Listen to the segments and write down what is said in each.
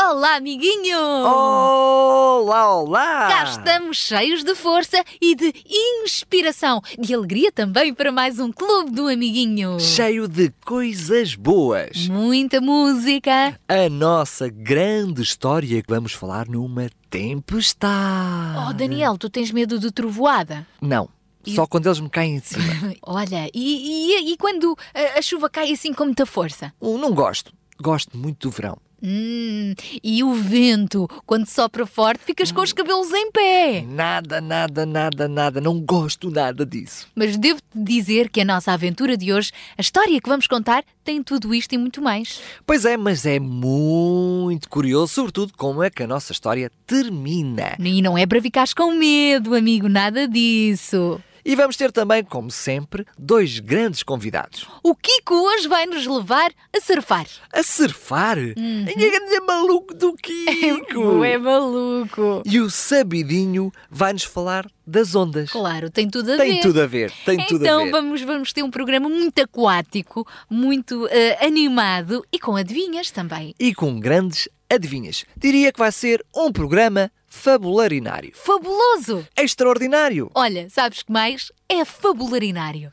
Olá, amiguinho! Olá, olá! Cá estamos cheios de força e de inspiração, de alegria também para mais um Clube do Amiguinho. Cheio de coisas boas. Muita música. A nossa grande história que vamos falar numa tempestade. Oh, Daniel, tu tens medo de trovoada? Não, só quando eles me caem em cima. Olha, e, e- e quando a, a chuva cai assim com muita força? Não gosto. Gosto muito do verão. Hum, e o vento, quando sopra forte, ficas com os cabelos em pé. Nada, nada, nada, nada. Não gosto nada disso. Mas devo-te dizer que a nossa aventura de hoje, a história que vamos contar, tem tudo isto e muito mais. Pois é, mas é muito curioso, sobretudo, como é que a nossa história termina. E não é para ficares com medo, amigo, nada disso. E vamos ter também, como sempre, dois grandes convidados. O Kiko hoje vai nos levar a surfar. A surfar? Uhum. É maluco do Kiko! É maluco. E o Sabidinho vai-nos falar das ondas. Claro, tem tudo a Tem ver. tudo a ver, tem tudo a Então ver. vamos, vamos ter um programa muito aquático, muito eh, animado e com adivinhas também. E com grandes adivinhas. Diria que vai ser um programa fabularinário. Fabuloso! Extraordinário! Olha, sabes que mais? É fabularinário.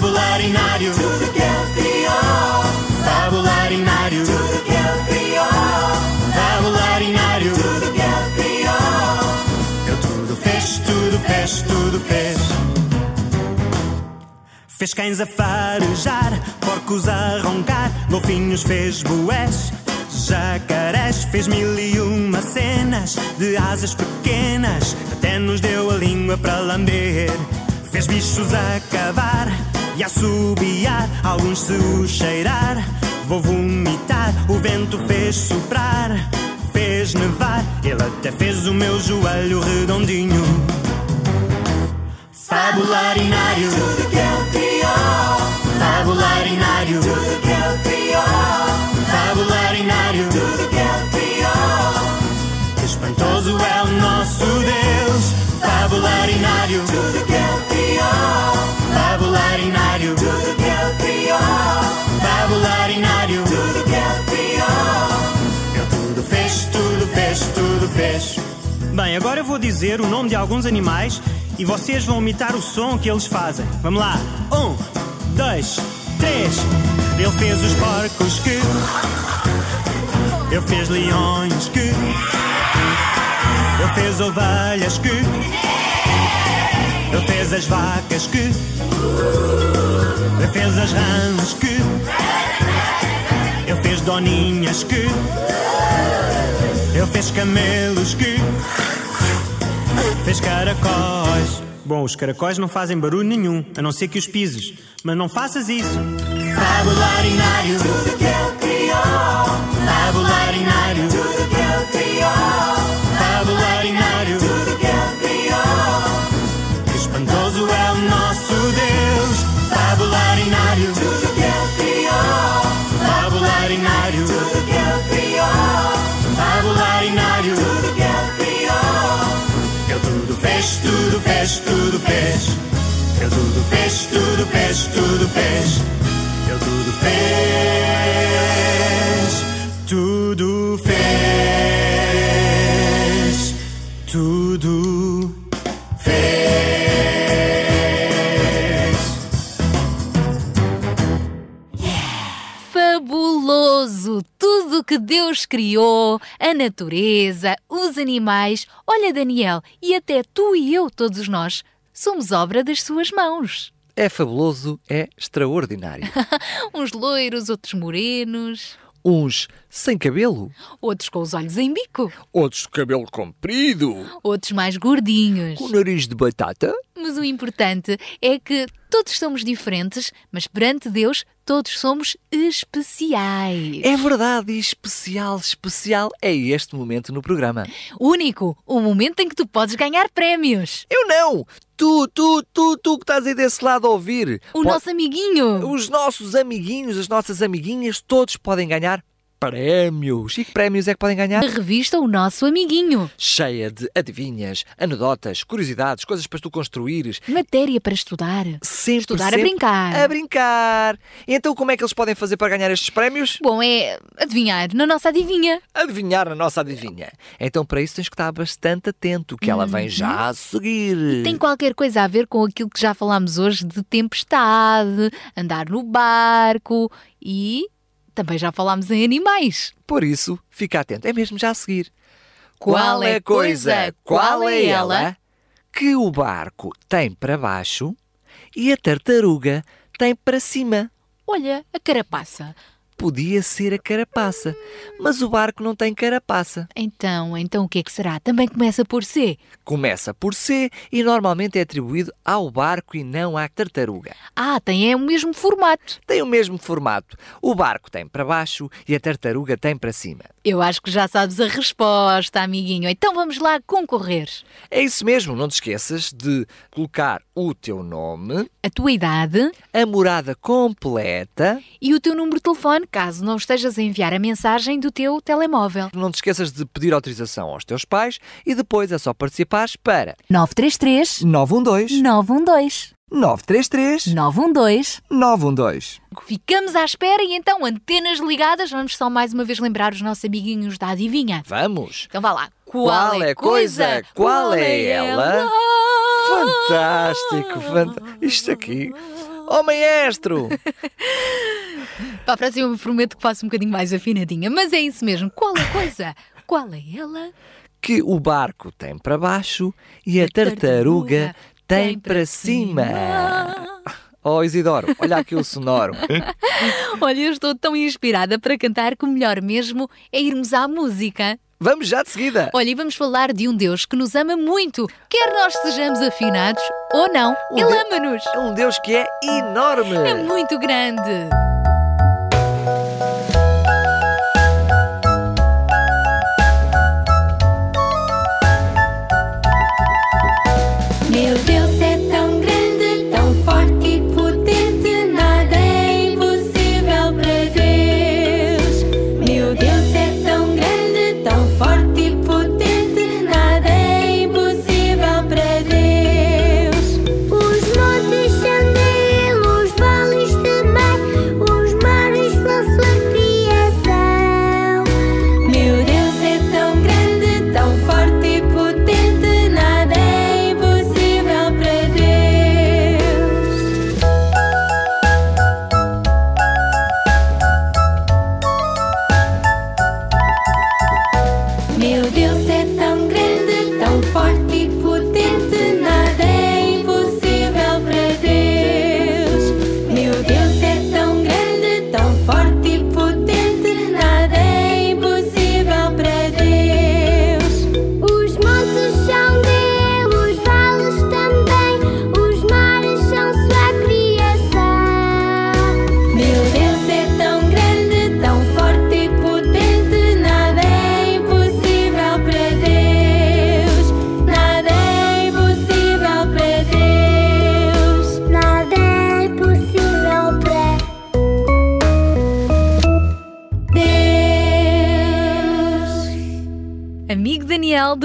Fabularinário. Tudo que ele criou. Fabularinário. Tudo que ele criou. Fabularinário. Tudo que ele criou. Ele tudo fez, tudo fez, tudo fez. Fez cães a farejar, porcos a roncar, golfinhos fez boés, jacarés fez mil e uma cenas de asas pequenas, até nos deu a língua para lamber. Fez bichos a cavar e a assobiar, alguns se o cheirar. Vou vomitar, o vento fez soprar, fez nevar, ele até fez o meu joelho redondinho. Fabularinário. Tudo que ele criou. Fabularinário. Tudo que ele criou. Fabularinário. Tudo que ele criou. Espantoso é o nosso Deus. Fabularinário. Tudo que. Fabularinário. Tudo ele criou. Fabularinário. Tudo ele criou. Ele tudo fez, tudo fez, tudo fez. Bem, agora eu vou dizer o nome de alguns animais e vocês vão imitar o som que eles fazem. Vamos lá. Um, dois, três. Ele fez os porcos que. Ele fez leões que. Ele fez ovelhas que. Ele fez as vacas que. Ele fez as rãs que. Ele fez doninhas que. Ele fez camelos que. Fez caracóis. Bom, os caracóis não fazem barulho nenhum, a não ser que os pises. Mas não faças isso. Fabularinário. Tudo que ele tudo fez, tudo fez. Ele tudo fez, tudo fez, tudo fez. Ele tudo fez, tudo fez, Tudo que Deus criou, a natureza, os animais. Olha, Daniel, e até tu e eu, todos nós, somos obra das suas mãos. É fabuloso, é extraordinário. Uns loiros, outros morenos, Uns sem cabelo, outros com os olhos em bico, outros de cabelo comprido, outros mais gordinhos. com nariz de batata. Mas o importante é que todos somos diferentes, mas perante Deus todos somos especiais. É verdade, especial, especial é este momento no programa. Único, o momento em que tu podes ganhar prémios. Eu não! Tu, tu, tu, tu que estás aí desse lado a ouvir. O Po- nosso amiguinho. Os nossos amiguinhos, as nossas amiguinhas, todos podem ganhar prémios. E que prémios é que podem ganhar? A revista O Nosso Amiguinho. Cheia de adivinhas, anedotas, curiosidades, coisas para tu construires. Matéria para estudar. Sempre, Estudar a sempre brincar. A brincar. Então como é que eles podem fazer para ganhar estes prémios? Bom, é adivinhar na nossa adivinha. Adivinhar a nossa adivinha. Então para isso tens que estar bastante atento, que ela vem já a seguir. Uhum. Tem qualquer coisa a ver com aquilo que já falámos hoje de tempestade, andar no barco e também já falámos em animais. Por isso, fica atento. É mesmo já a seguir. Qual é a coisa, qual é ela? que o barco tem para baixo e a tartaruga tem para cima? Olha, a carapaça. Podia ser a carapaça, mas o barco não tem carapaça. Então, então o que é que será? Também começa por C. Começa por C e normalmente é atribuído ao barco e não à tartaruga. Ah, tem é o mesmo formato. Tem o mesmo formato. O barco tem para baixo e a tartaruga tem para cima. Eu acho que já sabes a resposta, amiguinho. Então vamos lá concorrer. É isso mesmo, não te esqueças de colocar o teu nome, A tua idade a morada completa. e o teu número de telefone, caso não estejas a enviar a mensagem do teu telemóvel. Não te esqueças de pedir autorização aos teus pais e depois é só participares para 933 912 912 933 912 912. Ficamos à espera e então, antenas ligadas, vamos só mais uma vez lembrar os nossos amiguinhos da adivinha. Vamos! Então vá lá. Qual é coisa? Qual é ela? Fantástico! fant- Isto aqui. Oh, maestro! Para a próxima eu prometo que faço um bocadinho mais afinadinha, mas é isso mesmo. Qual é coisa? Qual é ela? Que o barco tem para baixo e a tartaruga tem para cima. Oh, Isidoro, olha aqui o sonoro. Olha, eu estou tão inspirada para cantar que o melhor mesmo é irmos à música. Vamos já de seguida. Olha, e vamos falar de um Deus que nos ama muito, quer nós sejamos afinados ou não. Um Ele ama-nos. É um Deus que é enorme. É muito grande.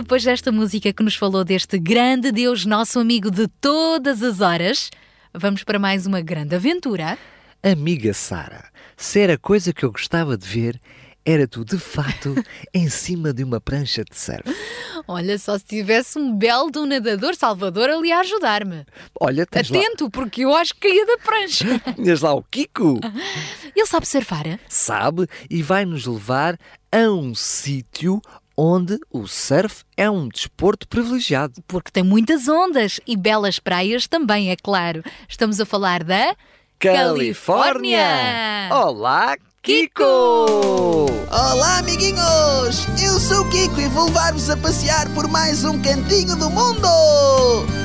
Depois desta música que nos falou deste grande Deus, nosso amigo de todas as horas, vamos para mais uma grande aventura. Amiga Sara, se era coisa que eu gostava de ver, era tu de fato em cima de uma prancha de surf. Olha, só se tivesse um belo de um nadador Salvador ali a ajudar-me. Olha, tens lá, Atento, porque eu acho que caía da prancha. tinhas lá o Kiko, Ele sabe surfar? sabe, e vai nos levar a um sítio onde o surf é um desporto privilegiado. Porque tem muitas ondas e belas praias também, é claro. Estamos a falar da Califórnia! Olá, Kiko! Olá, amiguinhos! Eu sou o Kiko e vou levar-vos a passear por mais um cantinho do mundo!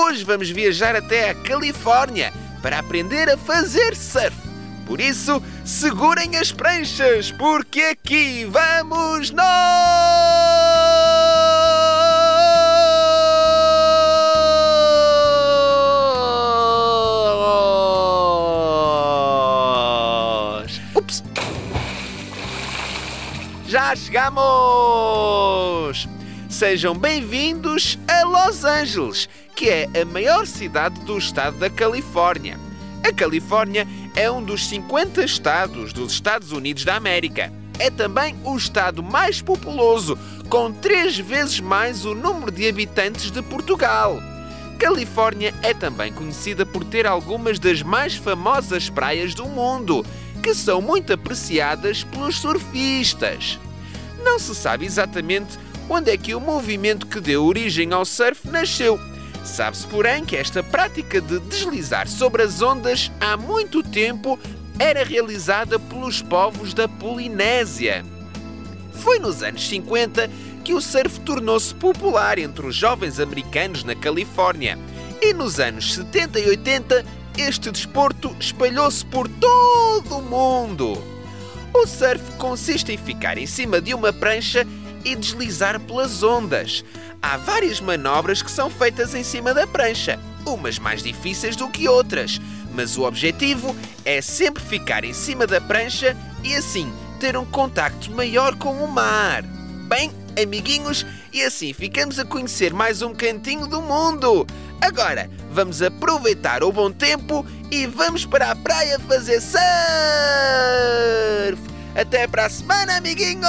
Hoje vamos viajar até a Califórnia para aprender a fazer surf. Por isso, segurem as pranchas, porque aqui vamos nós! Ups! Já chegamos! Sejam bem-vindos a Los Angeles, que é a maior cidade do estado da Califórnia. A Califórnia é um dos 50 estados dos Estados Unidos da América. É também o estado mais populoso, com três vezes mais o número de habitantes de Portugal. Califórnia é também conhecida por ter algumas das mais famosas praias do mundo, que são muito apreciadas pelos surfistas. Não se sabe exatamente onde é que o movimento que deu origem ao surf nasceu. Sabe-se, porém, que esta prática de deslizar sobre as ondas há muito tempo era realizada pelos povos da Polinésia. Foi nos anos 50 que o surf tornou-se popular entre os jovens americanos na Califórnia. E nos anos 70 e 80, este desporto espalhou-se por todo o mundo. O surf consiste em ficar em cima de uma prancha e deslizar pelas ondas. Há várias manobras que são feitas em cima da prancha, umas mais difíceis do que outras, mas o objetivo é sempre ficar em cima da prancha e assim ter um contacto maior com o mar. Bem, amiguinhos, e assim ficamos a conhecer mais um cantinho do mundo. Agora, vamos aproveitar o bom tempo e vamos para a praia fazer surf. Até para a semana, amiguinhos!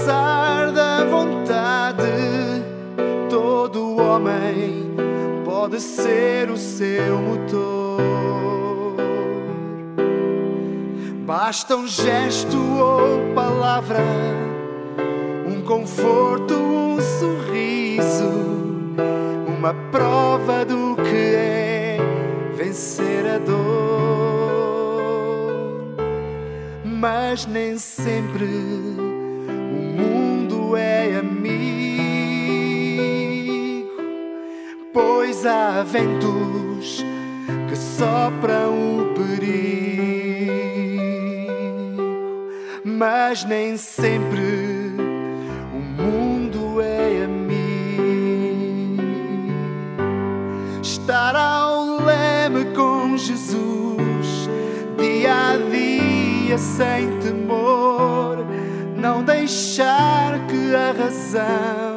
No pulsar da vontade, todo homem pode ser o seu motor. Basta um gesto ou palavra, um conforto, um sorriso, uma prova do que é vencer a dor. Mas nem sempre pois há ventos que sopram o perigo, mas nem sempre o mundo é amigo. Estar ao leme com Jesus, dia a dia sem temor, não deixar que a razão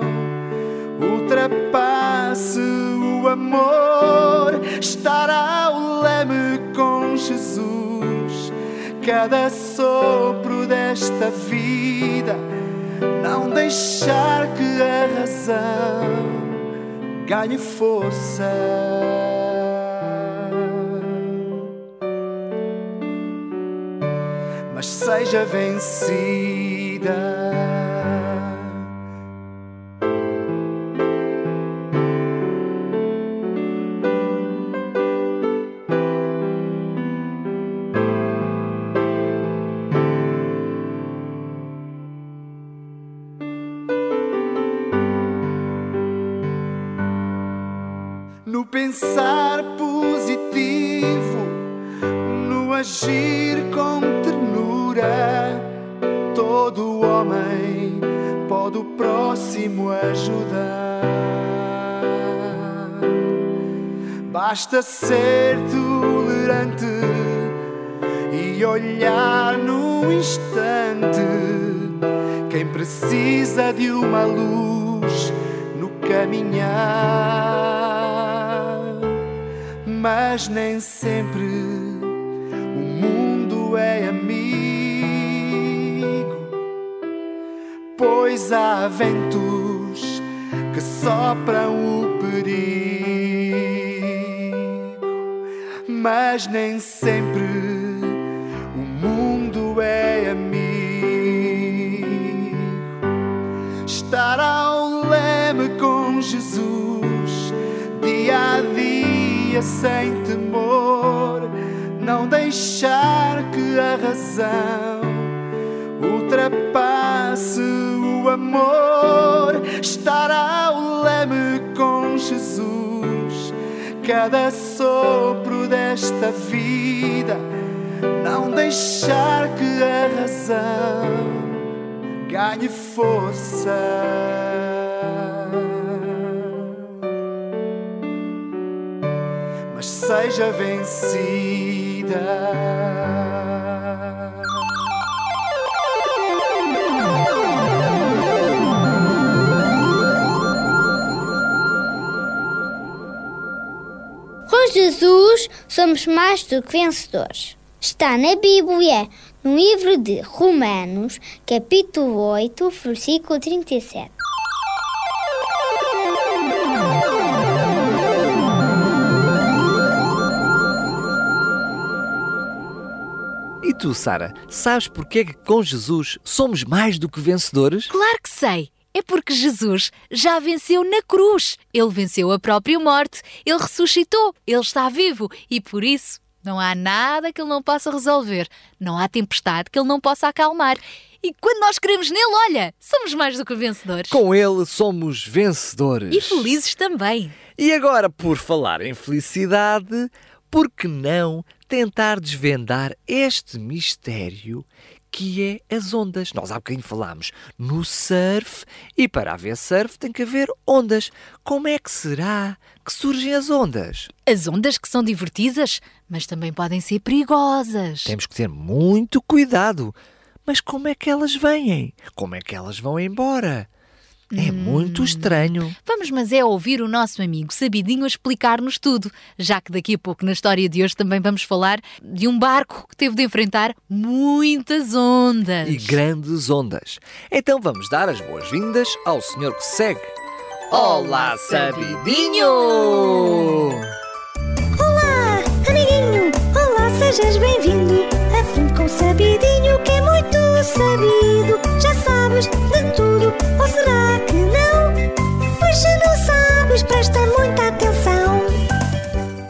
o amor. Estar ao leme com Jesus, cada sopro desta vida, não deixar que a razão ganhe força. Mas seja vencida. Basta ser tolerante e olhar no instante. Quem precisa de uma luz no caminhar. Mas nem sempre o mundo é amigo, pois há ventos que sopram o perigo, mas nem sempre o mundo é amigo. Estar ao leme com Jesus, dia a dia sem temor, não deixar que a razão ultrapasse o amor. Estar ao leme com Jesus, cada sopro desta vida, não deixar que a razão ganhe força. mas seja vencida. Jesus somos mais do que vencedores. Está na Bíblia, no livro de Romanos, capítulo 8, versículo 37. E tu, Sara, sabes porque é que com Jesus somos mais do que vencedores? Claro que sei! É porque Jesus já venceu na cruz. Ele venceu a própria morte. Ele ressuscitou. Ele está vivo. E por isso não há nada que ele não possa resolver. Não há tempestade que ele não possa acalmar. E quando nós queremos nele, olha, somos mais do que vencedores. Com ele somos vencedores. E felizes também. E agora, por falar em felicidade, por que não tentar desvendar este mistério que é as ondas? Nós há bocadinho falámos no surf e para haver surf tem que haver ondas. Como é que será que surgem as ondas? As ondas que são divertidas, mas também podem ser perigosas. Temos que ter muito cuidado. Mas como é que elas vêm? Como é que elas vão embora? É muito estranho. Vamos, mas é ouvir o nosso amigo Sabidinho a explicar-nos tudo, já que daqui a pouco na história de hoje também vamos falar de um barco que teve de enfrentar muitas ondas. E grandes ondas. Então vamos dar as boas-vindas ao senhor que segue. Olá, Sabidinho! Olá, amiguinho! Olá, sejas bem-vindo! Aprende com o Sabidinho que é muito sabido. Já sabes de tudo, ou será que não? Pois se não sabes, presta muita atenção.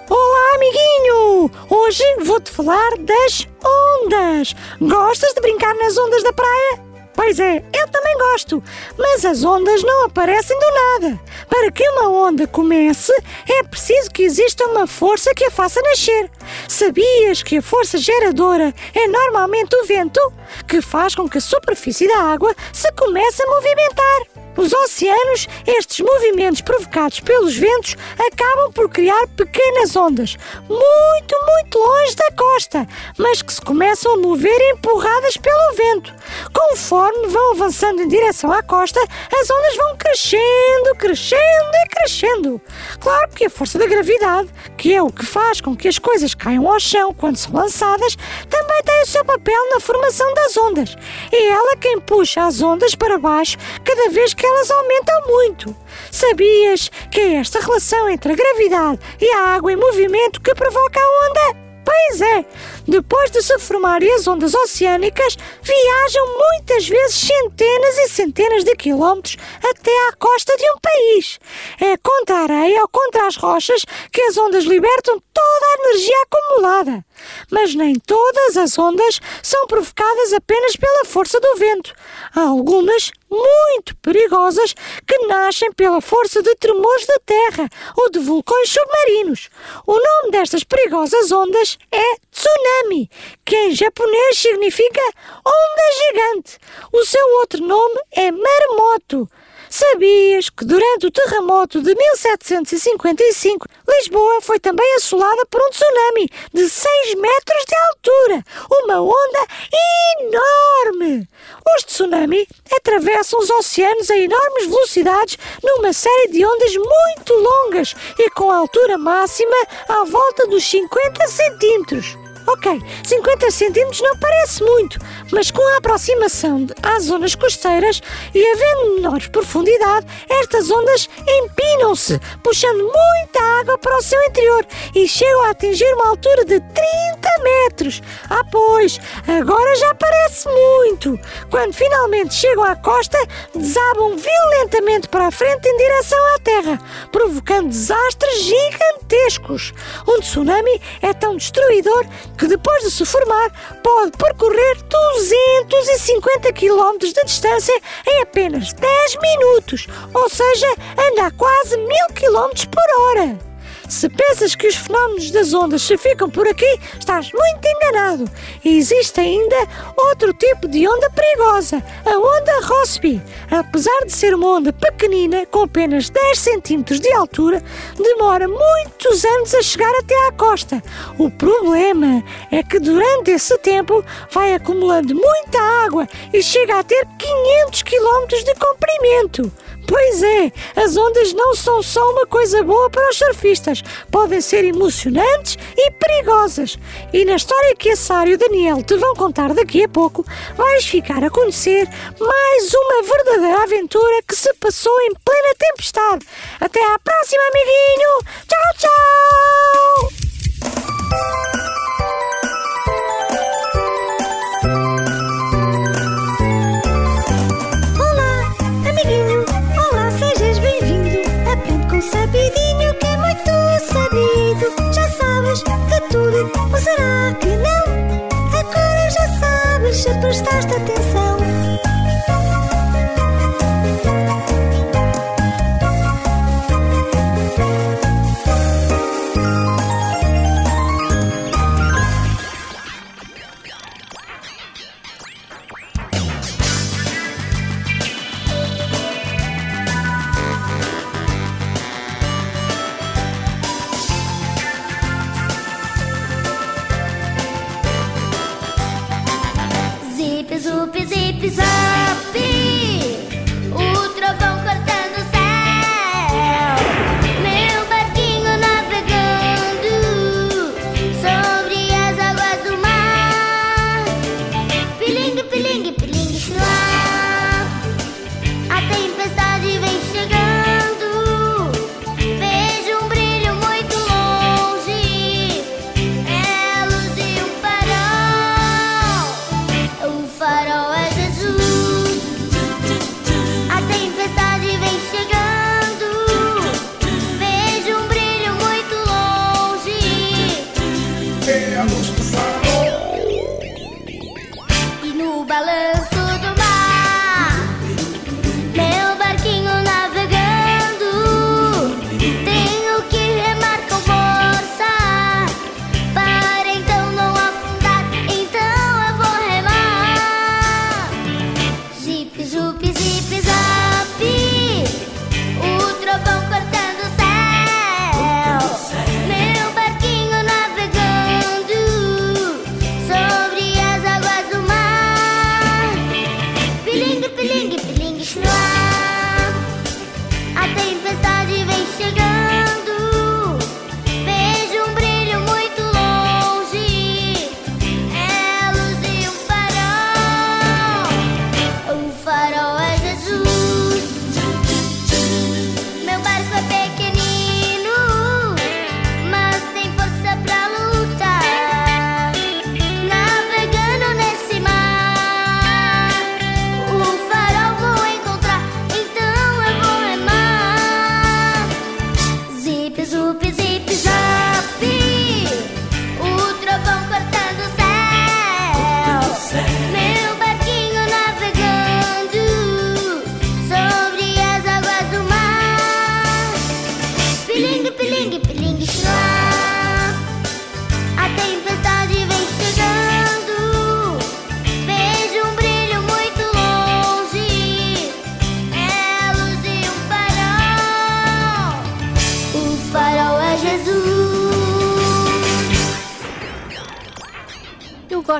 Olá, amiguinho! Hoje vou-te falar das ondas. Gostas de brincar nas ondas da praia? Pois é, eu também gosto, mas as ondas não aparecem do nada. Para que uma onda comece, é preciso que exista uma força que a faça nascer. Sabias que a força geradora é normalmente o vento, que faz com que a superfície da água se comece a movimentar? Nos oceanos, estes movimentos provocados pelos ventos acabam por criar pequenas ondas, muito, muito longe da costa, mas que se começam a mover empurradas pelo vento. Conforme vão avançando em direção à costa, as ondas vão crescendo, crescendo e crescendo. Claro que a força da gravidade, que é o que faz com que as coisas caiam ao chão quando são lançadas, também tem o seu papel na formação das ondas. É ela quem puxa as ondas para baixo cada vez que elas aumentam muito. Sabias que é esta relação entre a gravidade e a água em movimento que provoca a onda? Pois é, depois de se formarem as ondas oceânicas, viajam muitas vezes centenas e centenas de quilómetros até à costa de um país. É contra a areia ou contra as rochas que as ondas libertam toda a energia acumulada. Mas nem todas as ondas são provocadas apenas pela força do vento. Há algumas muito perigosas que nascem pela força de tremores da terra ou de vulcões submarinos. O nome destas perigosas ondas é tsunami, que em japonês significa onda gigante. O seu outro nome é maremoto. Sabias que durante o terremoto de 1755, Lisboa foi também assolada por um tsunami de 6 metros de altura, uma onda enorme. Os tsunamis atravessam os oceanos a enormes velocidades numa série de ondas muito longas e com altura máxima à volta dos 50 centímetros. Ok, 50 centímetros não parece muito, mas com a aproximação às zonas costeiras e havendo menor profundidade, estas ondas empinam-se, puxando muita água para o seu interior e chegam a atingir uma altura de 30 metros. Ah, pois, agora já parece muito. Quando finalmente chegam à costa, desabam violentamente para a frente em direção à terra, provocando desastres gigantescos. Um tsunami é tão destruidor que depois de se formar pode percorrer 250 km de distância em apenas 10 minutos, ou seja, anda a quase 1000 km por hora. Se pensas que os fenómenos das ondas se ficam por aqui, estás muito enganado. Existe ainda outro tipo de onda perigosa, a onda Rossby. Apesar de ser uma onda pequenina, com apenas 10 centímetros de altura, demora muitos anos a chegar até à costa. O problema é que durante esse tempo vai acumulando muita água e chega a ter 500 quilómetros de comprimento. Pois é, as ondas não são só uma coisa boa para os surfistas, podem ser emocionantes e perigosas. E na história que a Sara e o Daniel te vão contar daqui a pouco, vais ficar a conhecer mais uma verdadeira aventura que se passou em plena tempestade. Até à próxima, amiguinho! Tchau, tchau! Se prestaste atenção. inside.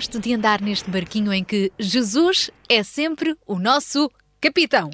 Gosto de andar neste barquinho em que Jesus é sempre o nosso capitão.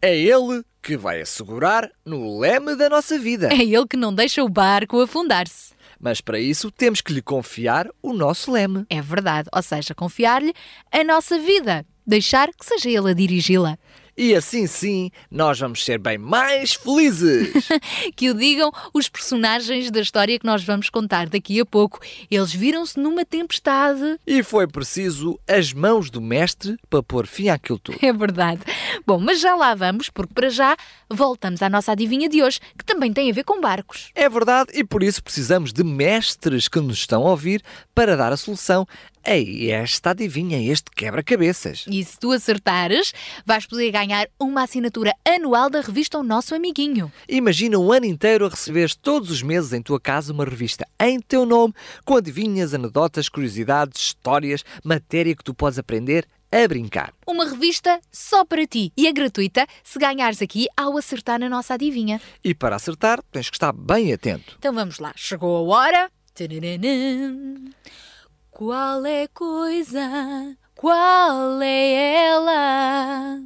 É Ele que vai assegurar no leme da nossa vida. É ele que não deixa o barco afundar-se. Mas para isso temos que lhe confiar o nosso leme. É verdade, ou seja, confiar-lhe a nossa vida, deixar que seja ele a dirigi-la. E assim sim, nós vamos ser bem mais felizes. que o digam os personagens da história que nós vamos contar daqui a pouco. Eles viram-se numa tempestade. e foi preciso as mãos do mestre para pôr fim àquilo tudo. É verdade. Bom, mas já lá vamos, porque para já voltamos à nossa adivinha de hoje, que também tem a ver com barcos. É verdade, e por isso precisamos de mestres que nos estão a ouvir para dar a solução a esta adivinha, este quebra-cabeças. E se tu acertares, vais poder ganhar uma assinatura anual da revista O Nosso Amiguinho. Imagina um ano inteiro a receberes todos os meses em tua casa uma revista em teu nome, com adivinhas, anedotas, curiosidades, histórias, matéria que tu podes aprender a brincar. Uma revista só para ti e é gratuita se ganhares aqui ao acertar na nossa adivinha. E para acertar, tens que estar bem atento. Então vamos lá, chegou a hora. Tararã. Qual é coisa? Qual é ela?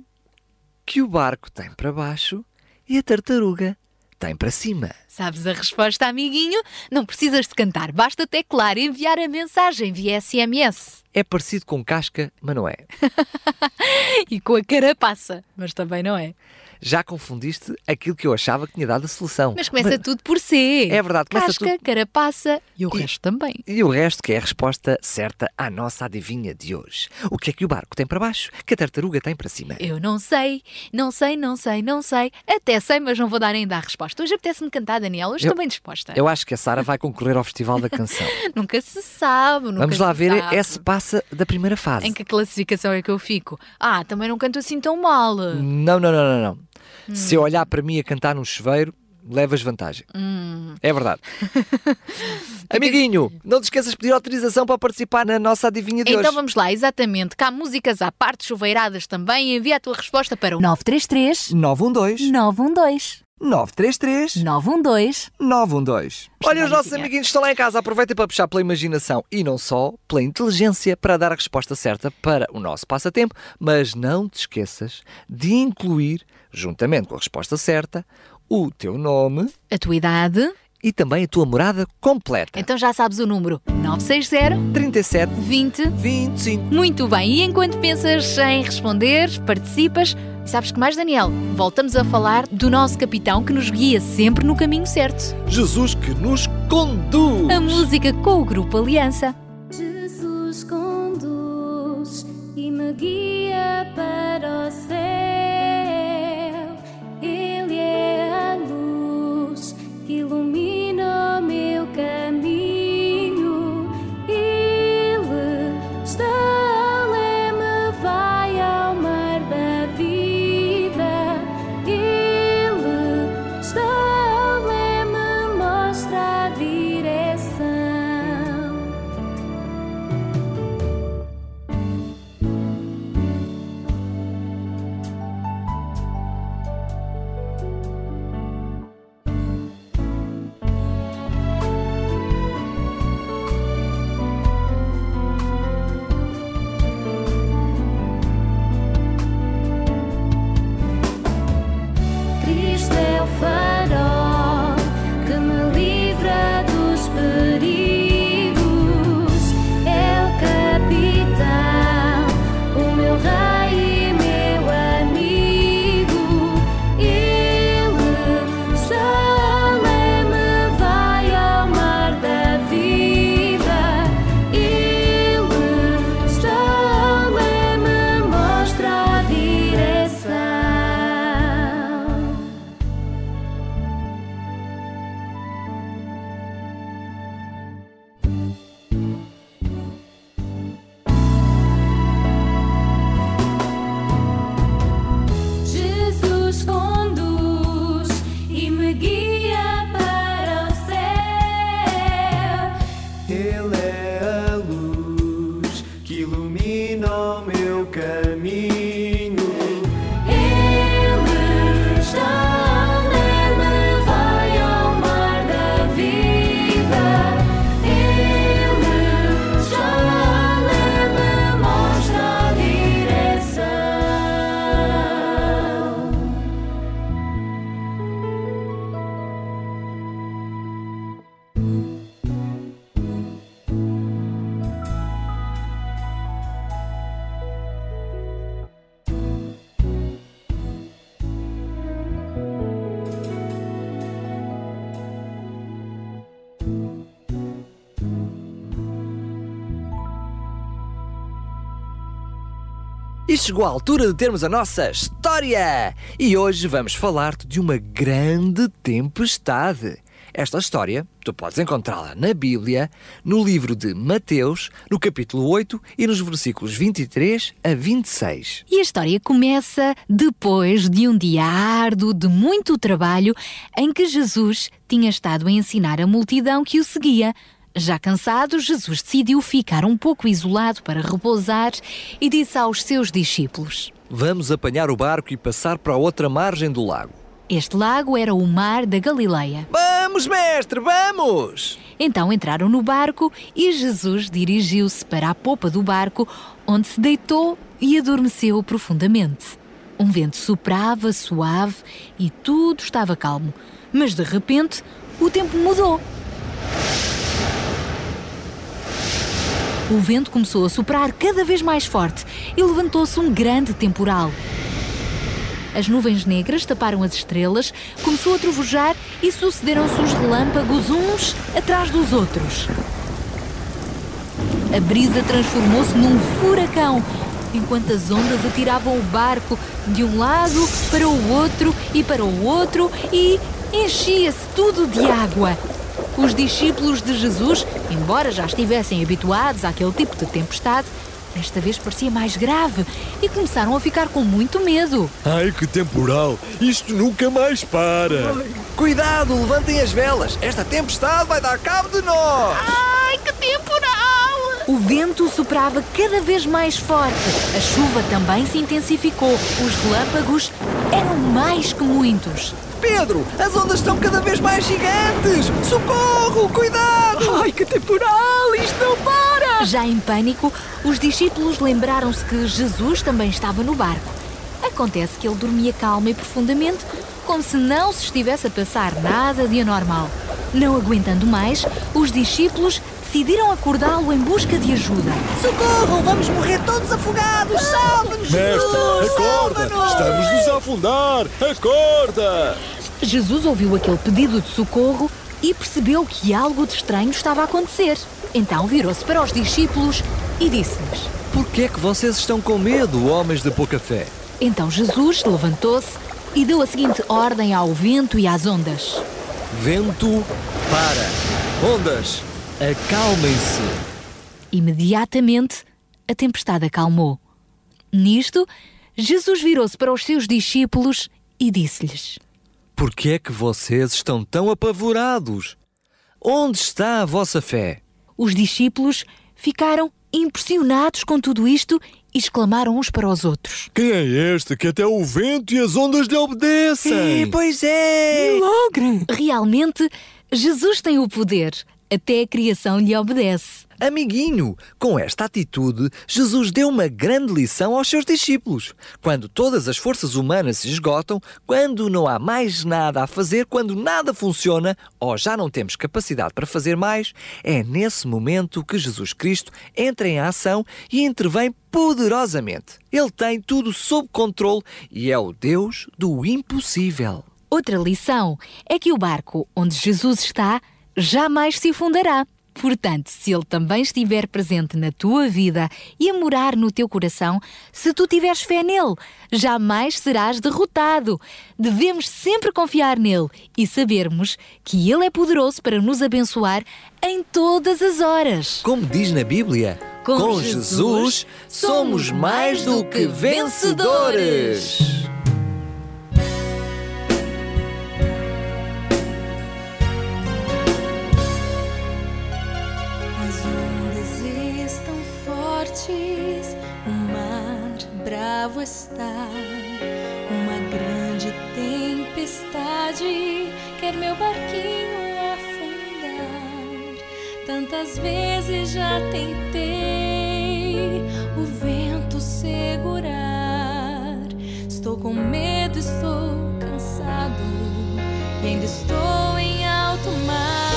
Que o barco tem para baixo e a tartaruga tem para cima. Sabes a resposta, amiguinho? Não precisas de cantar, basta teclar e enviar a mensagem via SMS. É parecido com casca, mas não é. E com a carapaça, mas também não é. Já confundiste aquilo que eu achava que tinha dado a solução. Mas começa tudo por C. É verdade, começa Casca, tudo- carapaça e o resto também. E o resto que é a resposta certa à nossa adivinha de hoje. O que é que o barco tem para baixo, que a tartaruga tem para cima? Eu não sei, não sei, não sei, não sei. Até sei, mas não vou dar ainda a resposta. Hoje apetece-me cantar, Daniel. Hoje Eu- estou bem disposta. Eu acho que a Sara vai concorrer ao Festival da Canção. Nunca se sabe. Nunca Vamos lá se ver sabe. esse passa da primeira fase. Em que classificação é que eu fico? Ah, também não canto assim tão mal. Não, não, não, não, não. Hum. Se eu olhar para mim a cantar num chuveiro, levas vantagem. Hum. É verdade. Amiguinho, não te esqueças de pedir autorização para participar na nossa adivinha de Então hoje. vamos lá, exatamente. Cá músicas à parte, chuveiradas também. Envia a tua resposta para o 933 912 912 933 912. 912. Olha, os nossos amiguinhos estão lá em casa. Aproveitem para puxar pela imaginação e não só pela inteligência para dar a resposta certa para o nosso passatempo. Mas não te esqueças de incluir, juntamente com a resposta certa, o teu nome A tua idade? e também a tua morada completa. Então já sabes o número 960 37 20 25. Muito bem, e enquanto pensas em responder, participas, sabes que mais, Daniel? Voltamos a falar do nosso capitão que nos guia sempre no caminho certo. Jesus que nos conduz. A música com o grupo Aliança. Jesus conduz e me guia para o céu. E chegou a altura de termos a nossa história! E hoje vamos falar-te de uma grande tempestade. Esta história tu podes encontrá-la na Bíblia, no livro de Mateus, no capítulo 8 e nos versículos 23 a 26. E a história começa depois de um dia árduo de muito trabalho em que Jesus tinha estado a ensinar a multidão que o seguia. Já cansado, Jesus decidiu ficar um pouco isolado para repousar e disse aos seus discípulos: Vamos apanhar o barco e passar para a outra margem do lago. Este lago era o Mar da Galileia. Vamos, mestre, vamos! Então entraram no barco e Jesus dirigiu-se para a popa do barco, onde se deitou e adormeceu profundamente. Um vento soprava suave e tudo estava calmo, mas de repente o tempo mudou. O vento começou a soprar cada vez mais forte e levantou-se um grande temporal. As nuvens negras taparam as estrelas, começou a trovejar e sucederam-se os relâmpagos uns atrás dos outros. A brisa transformou-se num furacão, enquanto as ondas atiravam o barco de um lado para o outro e para o outro e enchia-se tudo de água. Os discípulos de Jesus, embora já estivessem habituados àquele tipo de tempestade, desta vez parecia mais grave e começaram a ficar com muito medo. Ai, que temporal! Isto nunca mais para! Cuidado, levantem as velas! Esta tempestade vai dar cabo de nós! Ai, que temporal! O vento soprava cada vez mais forte. A chuva também se intensificou. Os relâmpagos eram mais que muitos. Pedro, as ondas estão cada vez mais gigantes! Socorro! Cuidado! Ai, que temporal! Isto não para! Já em pânico, os discípulos lembraram-se que Jesus também estava no barco. Acontece que ele dormia calmo e profundamente, como se não se estivesse a passar nada de anormal. Não aguentando mais, os discípulos decidiram acordá-lo em busca de ajuda. Socorro! Vamos morrer todos afogados! Salve-nos, Mestre, Jesus! acorda! Salva-nos! Estamos-nos a afundar! Acorda! Jesus ouviu aquele pedido de socorro e percebeu que algo de estranho estava a acontecer. Então virou-se para os discípulos e disse-lhes: Por que é que vocês estão com medo, homens de pouca fé? Então Jesus levantou-se e deu a seguinte ordem ao vento e às ondas: Vento, para! Ondas, acalmem-se! Imediatamente, a tempestade acalmou. Nisto, Jesus virou-se para os seus discípulos e disse-lhes: Por que é que vocês estão tão apavorados? Onde está a vossa fé? Os discípulos ficaram impressionados com tudo isto e exclamaram uns para os outros: Quem é este que até o vento e as ondas lhe obedecem? pois é! Milagre! Realmente, Jesus tem o poder, até a criação lhe obedece. Amiguinho, com esta atitude, Jesus deu uma grande lição aos seus discípulos. Quando todas as forças humanas se esgotam, quando não há mais nada a fazer, quando nada funciona ou já não temos capacidade para fazer mais, é nesse momento que Jesus Cristo entra em ação e intervém poderosamente. Ele tem tudo sob controle e é o Deus do impossível. Outra lição é que o barco onde Jesus está jamais se afundará. Portanto, se ele também estiver presente na tua vida e a morar no teu coração, se tu tiveres fé nele, jamais serás derrotado. Devemos sempre confiar nele e sabermos que ele é poderoso para nos abençoar em todas as horas. Como diz na Bíblia, Com Jesus somos mais do que vencedores. Fortes, o mar bravo está. Uma grande tempestade quer meu barquinho afundar. Tantas vezes já tentei o vento segurar. Estou com medo, estou cansado e ainda estou em alto mar.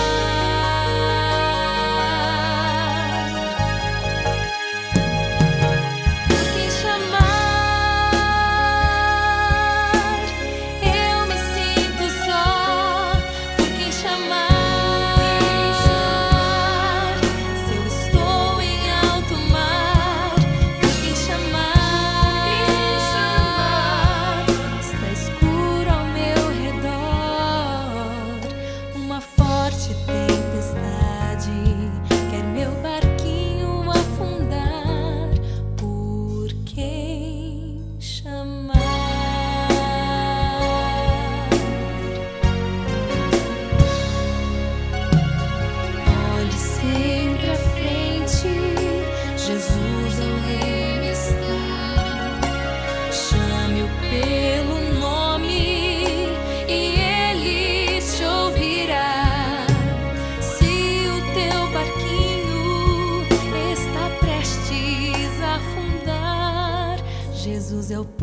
Jesus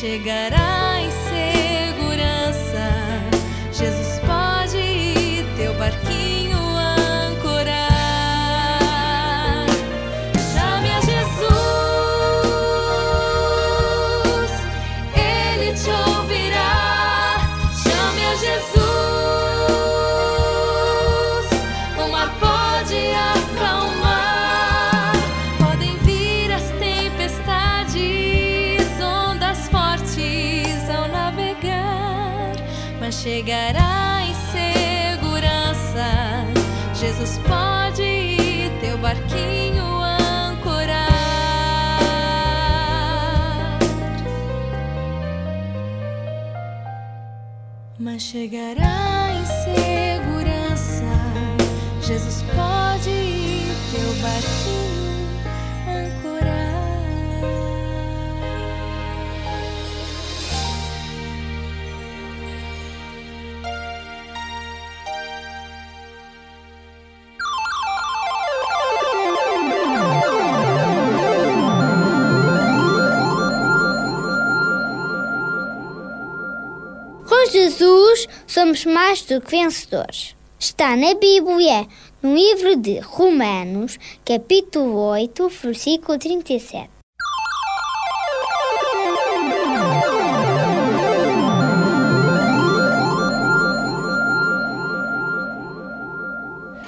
chegará Chegará em segurança. Jesus pode teu barquinho somos mais do que vencedores. Está na Bíblia, no livro de Romanos, capítulo 8, versículo 37.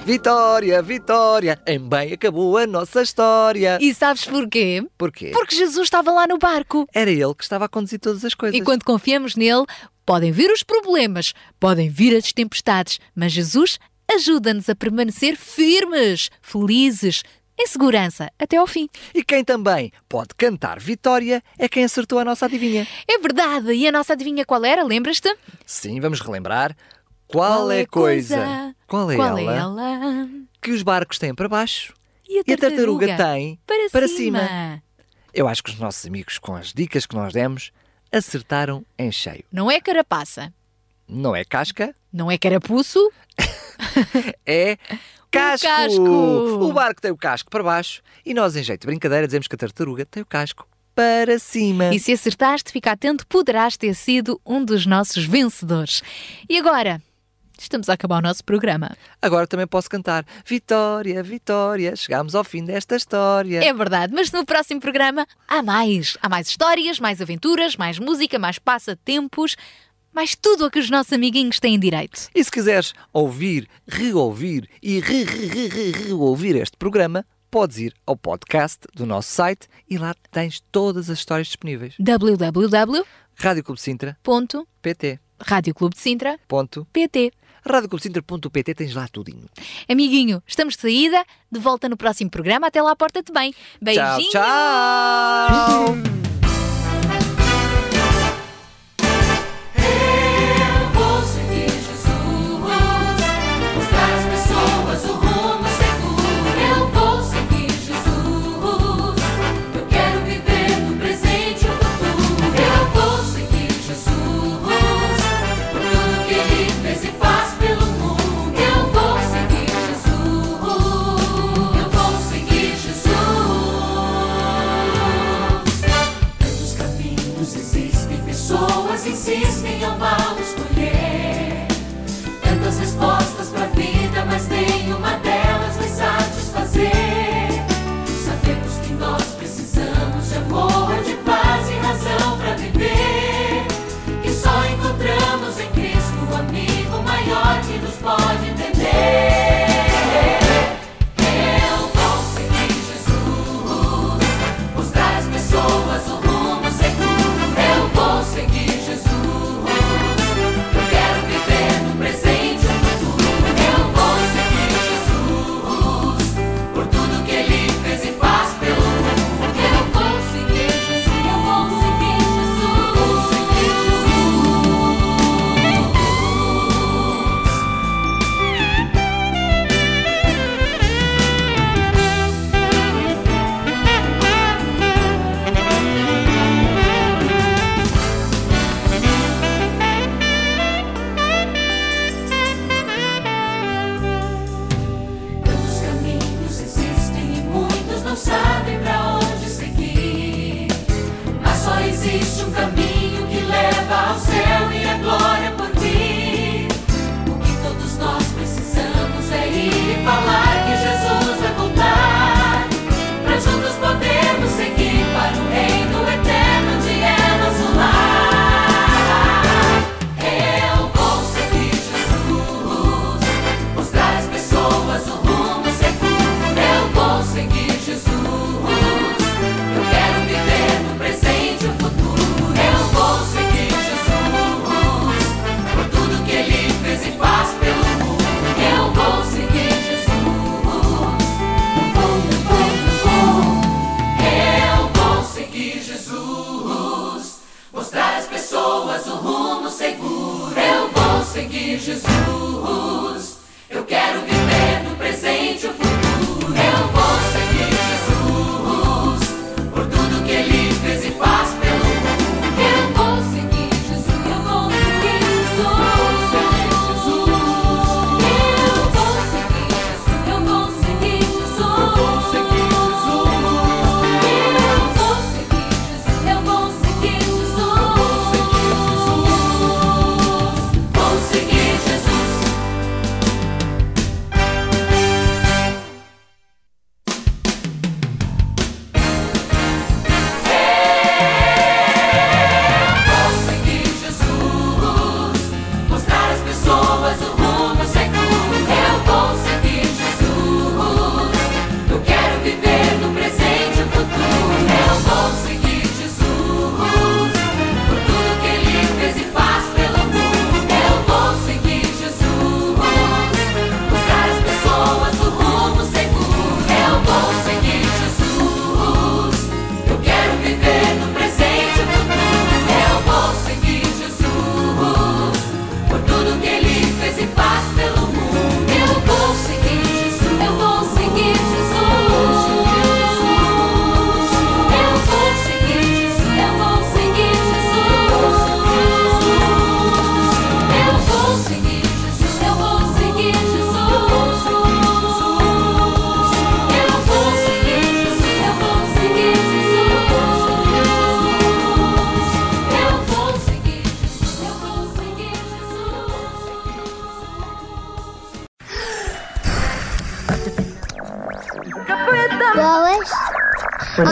Vitória, vitória, em bem acabou a nossa história. E sabes porquê? Porquê? Porque Jesus estava lá no barco. Era ele que estava a conduzir todas as coisas. E quando confiamos nele, podem vir os problemas, podem vir as tempestades, mas Jesus ajuda-nos a permanecer firmes, felizes, em segurança, até ao fim. E quem também pode cantar vitória é quem acertou a nossa adivinha. É verdade. E a nossa adivinha qual era? Lembras-te? Sim, vamos relembrar. Qual, é a coisa? Qual é Qual ela? é ela? Que os barcos têm para baixo E a e a tartaruga tartaruga tem Para, para cima. cima. Eu acho que os nossos amigos, com as dicas que nós demos, acertaram em cheio. Não é carapaça, Não é casca, não é carapuço, é casco. casco. O barco tem o casco para baixo e nós, em jeito de brincadeira, dizemos que a tartaruga tem o casco para cima. E se acertaste, fica atento, poderás ter sido um dos nossos vencedores. E agora, estamos a acabar o nosso programa. Agora também posso cantar Vitória, Vitória, chegámos ao fim desta história. É verdade, mas no próximo programa há mais. Há mais histórias, mais aventuras, mais música, mais passatempos, mais tudo a que os nossos amiguinhos têm direito. E se quiseres ouvir, reouvir e re, re, re, re, reouvir este programa, podes ir ao podcast do nosso site e lá tens todas as histórias disponíveis. www.radioclubdesintra.pt Sintra.pt ponto radioclubsintra.pt tens lá tudinho. Amiguinho, estamos de saída, de volta no próximo programa. Até lá, porta-te bem. Beijinhos! Tchau, tchau!